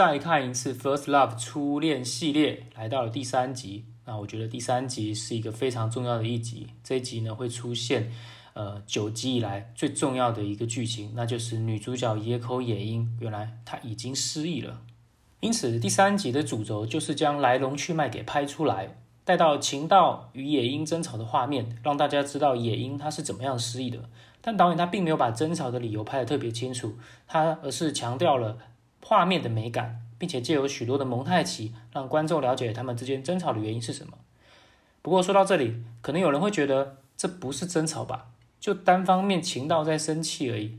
再看一次《First Love》初恋系列，来到了第三集。那我觉得第三集是一个非常重要的一集。这一集呢会出现呃九集以来最重要的一个剧情，那就是女主角野口野樱，原来她已经失忆了。因此第三集的主轴就是将来龙去脉给拍出来，带到晴道与野樱争吵的画面，让大家知道野樱她是怎么样失忆的。但导演他并没有把争吵的理由拍得特别清楚，他而是强调了。画面的美感，并且借由许多的蒙太奇，让观众了解他们之间争吵的原因是什么。不过说到这里，可能有人会觉得这不是争吵吧？就单方面情道在生气而已。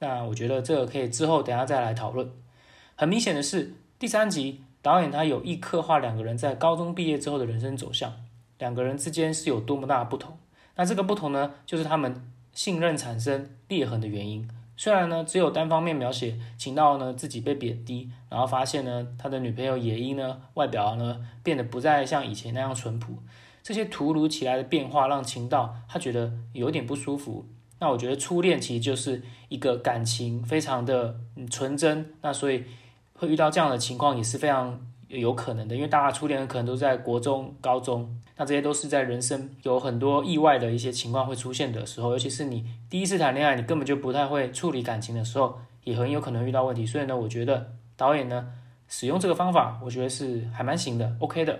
那我觉得这个可以之后等下再来讨论。很明显的是，第三集导演他有意刻画两个人在高中毕业之后的人生走向，两个人之间是有多么大的不同。那这个不同呢，就是他们信任产生裂痕的原因。虽然呢，只有单方面描写秦道呢自己被贬低，然后发现呢他的女朋友野樱呢外表呢变得不再像以前那样淳朴，这些突如其来的变化让秦道他觉得有点不舒服。那我觉得初恋其实就是一个感情非常的纯真，那所以会遇到这样的情况也是非常。有可能的，因为大家初恋可能都在国中、高中，那这些都是在人生有很多意外的一些情况会出现的时候，尤其是你第一次谈恋爱，你根本就不太会处理感情的时候，也很有可能遇到问题。所以呢，我觉得导演呢使用这个方法，我觉得是还蛮行的，OK 的。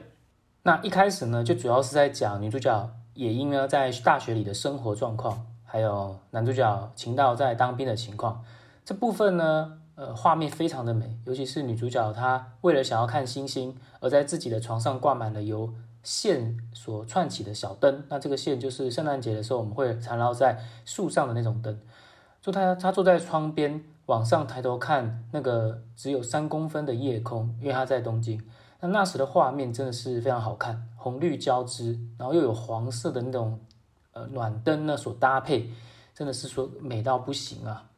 那一开始呢，就主要是在讲女主角野樱呢在大学里的生活状况，还有男主角晴道在当兵的情况，这部分呢。呃，画面非常的美，尤其是女主角，她为了想要看星星，而在自己的床上挂满了由线所串起的小灯。那这个线就是圣诞节的时候我们会缠绕在树上的那种灯。就她，她坐在窗边，往上抬头看那个只有三公分的夜空，因为她在东京。那那时的画面真的是非常好看，红绿交织，然后又有黄色的那种呃暖灯呢所搭配，真的是说美到不行啊。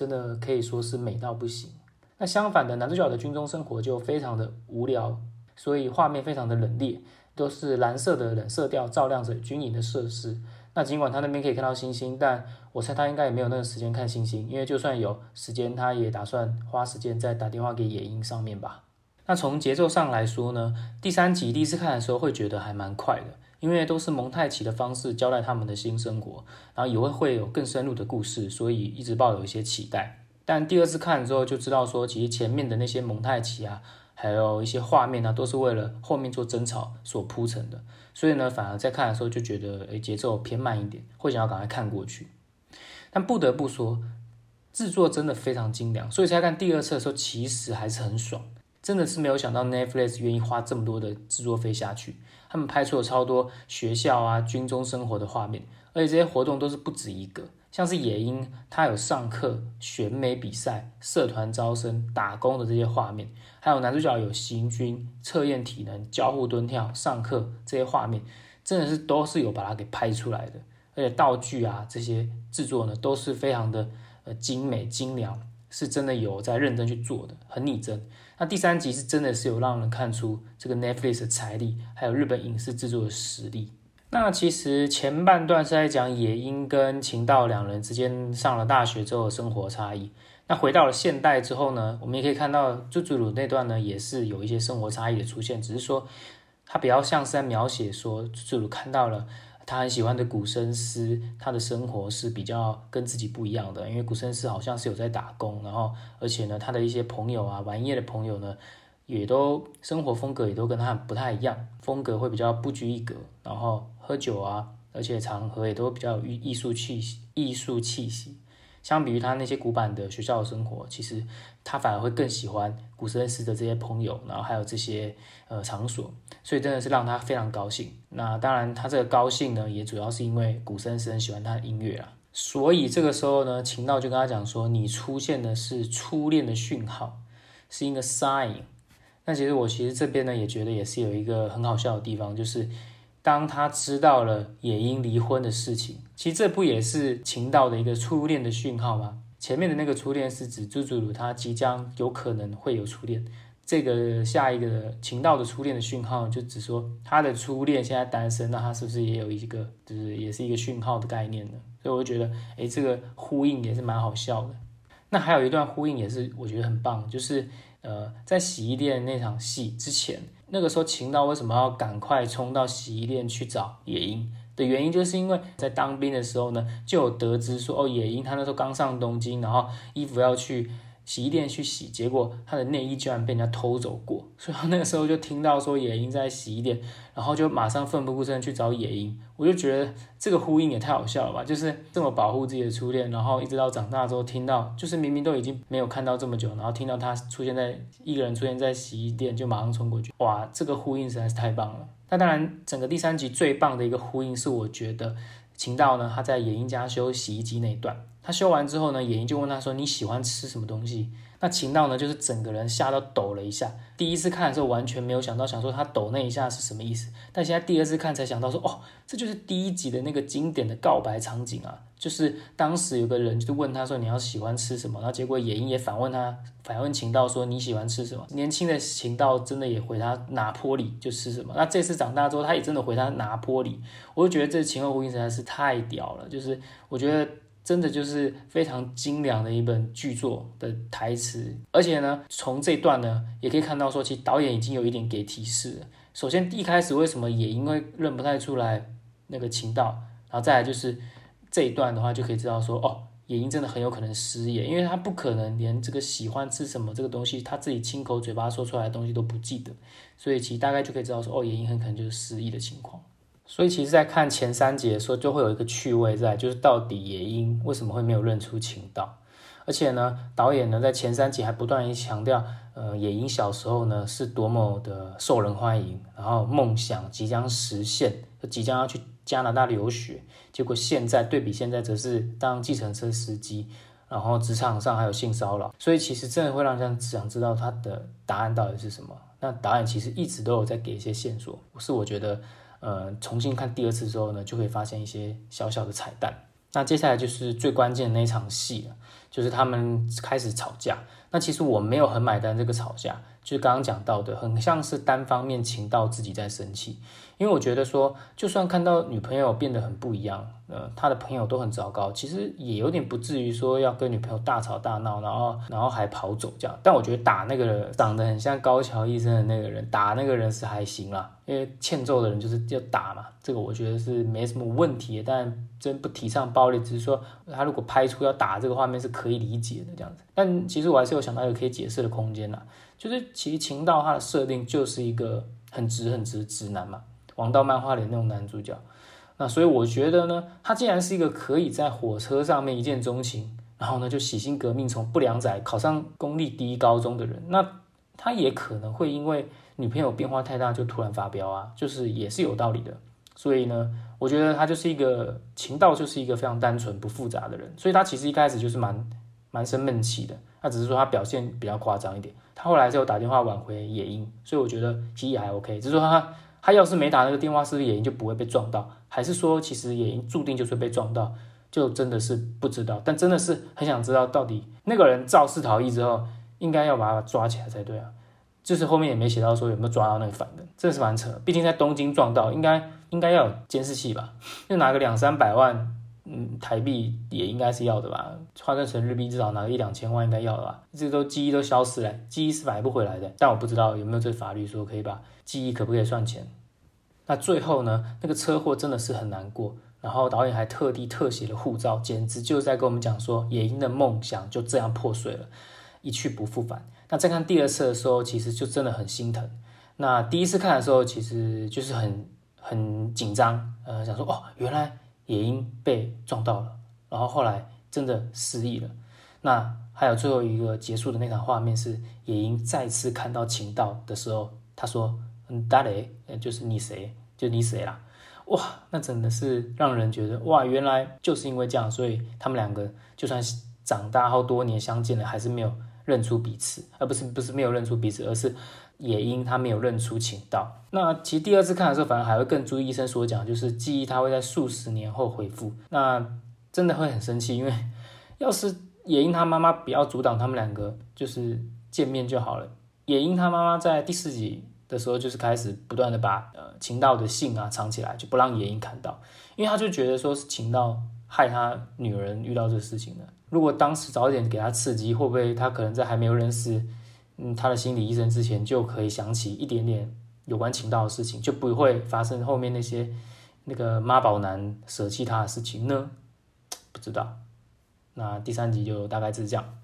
真的可以说是美到不行。那相反的，男主角的军中生活就非常的无聊，所以画面非常的冷冽，都是蓝色的冷色调照亮着军营的设施。那尽管他那边可以看到星星，但我猜他应该也没有那个时间看星星，因为就算有时间，他也打算花时间在打电话给野鹰上面吧。那从节奏上来说呢，第三集第一次看的时候会觉得还蛮快的。因为都是蒙太奇的方式交代他们的新生活，然后以后会有更深入的故事，所以一直抱有一些期待。但第二次看之后就知道说，其实前面的那些蒙太奇啊，还有一些画面呢，都是为了后面做争吵所铺成的。所以呢，反而在看的时候就觉得，诶，节奏偏慢一点，会想要赶快看过去。但不得不说，制作真的非常精良，所以才看第二次的时候，其实还是很爽。真的是没有想到 Netflix 愿意花这么多的制作费下去。他们拍出了超多学校啊、军中生活的画面，而且这些活动都是不止一个，像是野鹰，他有上课、选美比赛、社团招生、打工的这些画面，还有男主角有行军、测验体能、交互蹲跳、上课这些画面，真的是都是有把它给拍出来的，而且道具啊这些制作呢都是非常的呃精美精良，是真的有在认真去做的，很拟真。那第三集是真的是有让人看出这个 Netflix 的财力，还有日本影视制作的实力。那其实前半段是在讲野樱跟晴道两人之间上了大学之后的生活差异。那回到了现代之后呢，我们也可以看到朱祖鲁那段呢也是有一些生活差异的出现，只是说他比较像是在描写说朱祖鲁看到了。他很喜欢的古生司，他的生活是比较跟自己不一样的，因为古生司好像是有在打工，然后而且呢，他的一些朋友啊，玩夜的朋友呢，也都生活风格也都跟他不太一样，风格会比较不拘一格，然后喝酒啊，而且场合也都比较有艺艺术气息，艺术气息。相比于他那些古板的学校的生活，其实他反而会更喜欢古森斯的这些朋友，然后还有这些呃场所，所以真的是让他非常高兴。那当然，他这个高兴呢，也主要是因为古森斯很喜欢他的音乐啊。所以这个时候呢，秦道就跟他讲说：“你出现的是初恋的讯号，是一个 sign。”那其实我其实这边呢也觉得也是有一个很好笑的地方，就是。当他知道了野樱离婚的事情，其实这不也是情道的一个初恋的讯号吗？前面的那个初恋是指朱祖鲁他即将有可能会有初恋，这个下一个情道的初恋的讯号就只说他的初恋现在单身，那他是不是也有一个就是也是一个讯号的概念呢？所以我就觉得，诶，这个呼应也是蛮好笑的。那还有一段呼应也是我觉得很棒，就是呃，在洗衣店那场戏之前，那个时候秦道为什么要赶快冲到洗衣店去找野樱的原因，就是因为在当兵的时候呢，就有得知说，哦，野樱他那时候刚上东京，然后衣服要去。洗衣店去洗，结果他的内衣居然被人家偷走过，所以他那个时候就听到说野樱在洗衣店，然后就马上奋不顾身去找野樱。我就觉得这个呼应也太好笑了吧，就是这么保护自己的初恋，然后一直到长大之后听到，就是明明都已经没有看到这么久，然后听到他出现在一个人出现在洗衣店，就马上冲过去，哇，这个呼应实在是太棒了。那当然，整个第三集最棒的一个呼应是我觉得秦道呢他在野樱家修洗衣机那一段。他修完之后呢，野樱就问他说：“你喜欢吃什么东西？”那秦道呢，就是整个人吓到抖了一下。第一次看的时候完全没有想到，想说他抖那一下是什么意思。但现在第二次看才想到说：“哦，这就是第一集的那个经典的告白场景啊！”就是当时有个人就问他说：“你要喜欢吃什么？”然后结果野樱也反问他，反问秦道说：“你喜欢吃什么？”年轻的秦道真的也回他拿坡里就吃什么。那这次长大之后，他也真的回他拿坡里。我就觉得这前后呼应实在是太屌了。就是我觉得。真的就是非常精良的一本剧作的台词，而且呢，从这段呢也可以看到说，其实导演已经有一点给提示了。首先一开始为什么也因为认不太出来那个情道，然后再来就是这一段的话就可以知道说，哦，野樱真的很有可能失业，因为他不可能连这个喜欢吃什么这个东西他自己亲口嘴巴说出来的东西都不记得，所以其实大概就可以知道说，哦，野樱很可能就是失忆的情况。所以其实，在看前三节的时候，就会有一个趣味在，就是到底野樱为什么会没有认出情道？而且呢，导演呢在前三集还不断强调，呃，野樱小时候呢是多么的受人欢迎，然后梦想即将实现，即将要去加拿大留学，结果现在对比现在则是当计程车司机，然后职场上还有性骚扰，所以其实真的会让人想知道他的答案到底是什么。那导演其实一直都有在给一些线索，是我觉得。呃，重新看第二次之后呢，就会发现一些小小的彩蛋。那接下来就是最关键的那场戏了，就是他们开始吵架。那其实我没有很买单这个吵架，就是刚刚讲到的，很像是单方面情到自己在生气。因为我觉得说，就算看到女朋友变得很不一样，呃，他的朋友都很糟糕，其实也有点不至于说要跟女朋友大吵大闹，然后然后还跑走这样。但我觉得打那个长得很像高桥医生的那个人，打那个人是还行啦，因为欠揍的人就是要打嘛，这个我觉得是没什么问题。但真不提倡暴力，只是说他如果拍出要打这个画面是可以理解的这样子。但其实我还是有想到有可以解释的空间啦，就是其实情道他的设定就是一个很直很直直男嘛。王道漫画里那种男主角，那所以我觉得呢，他既然是一个可以在火车上面一见钟情，然后呢就洗心革命从不良仔考上公立第一高中的人，那他也可能会因为女朋友变化太大就突然发飙啊，就是也是有道理的。所以呢，我觉得他就是一个情道，就是一个非常单纯不复杂的人，所以他其实一开始就是蛮蛮生闷气的，他只是说他表现比较夸张一点，他后来是有打电话挽回野樱，所以我觉得其实也还 OK，只是说他。他要是没打那个电话，是不是野鹰就不会被撞到？还是说，其实野鹰注定就是被撞到？就真的是不知道。但真的是很想知道，到底那个人肇事逃逸之后，应该要把他抓起来才对啊。就是后面也没写到说有没有抓到那个犯人，真的是蛮扯。毕竟在东京撞到，应该应该要有监视器吧？就拿个两三百万，嗯，台币也应该是要的吧？换算成日币，至少拿个一两千万应该要的吧？这都记忆都消失了，记忆是买不回来的。但我不知道有没有这法律说可以把记忆可不可以算钱？那最后呢？那个车祸真的是很难过。然后导演还特地特写了护照，简直就在跟我们讲说，野鹰的梦想就这样破碎了，一去不复返。那再看第二次的时候，其实就真的很心疼。那第一次看的时候，其实就是很很紧张，呃，想说哦，原来野鹰被撞到了，然后后来真的失忆了。那还有最后一个结束的那场画面是野鹰再次看到秦道的时候，他说：“嗯，达雷，就是你谁？”就你谁啦？哇，那真的是让人觉得哇，原来就是因为这样，所以他们两个就算长大后多年相见了，还是没有认出彼此，而不是不是没有认出彼此，而是野樱他没有认出情道。那其实第二次看的时候，反而还会更注意医生所讲，就是记忆他会在数十年后恢复。那真的会很生气，因为要是野樱他妈妈不要阻挡他们两个，就是见面就好了。野樱他妈妈在第四集。的时候，就是开始不断的把呃秦道的信啊藏起来，就不让野樱看到，因为他就觉得说是秦道害他女人遇到这事情的。如果当时早点给他刺激，会不会他可能在还没有认识嗯他的心理医生之前就可以想起一点点有关情道的事情，就不会发生后面那些那个妈宝男舍弃他的事情呢？不知道。那第三集就大概是这样。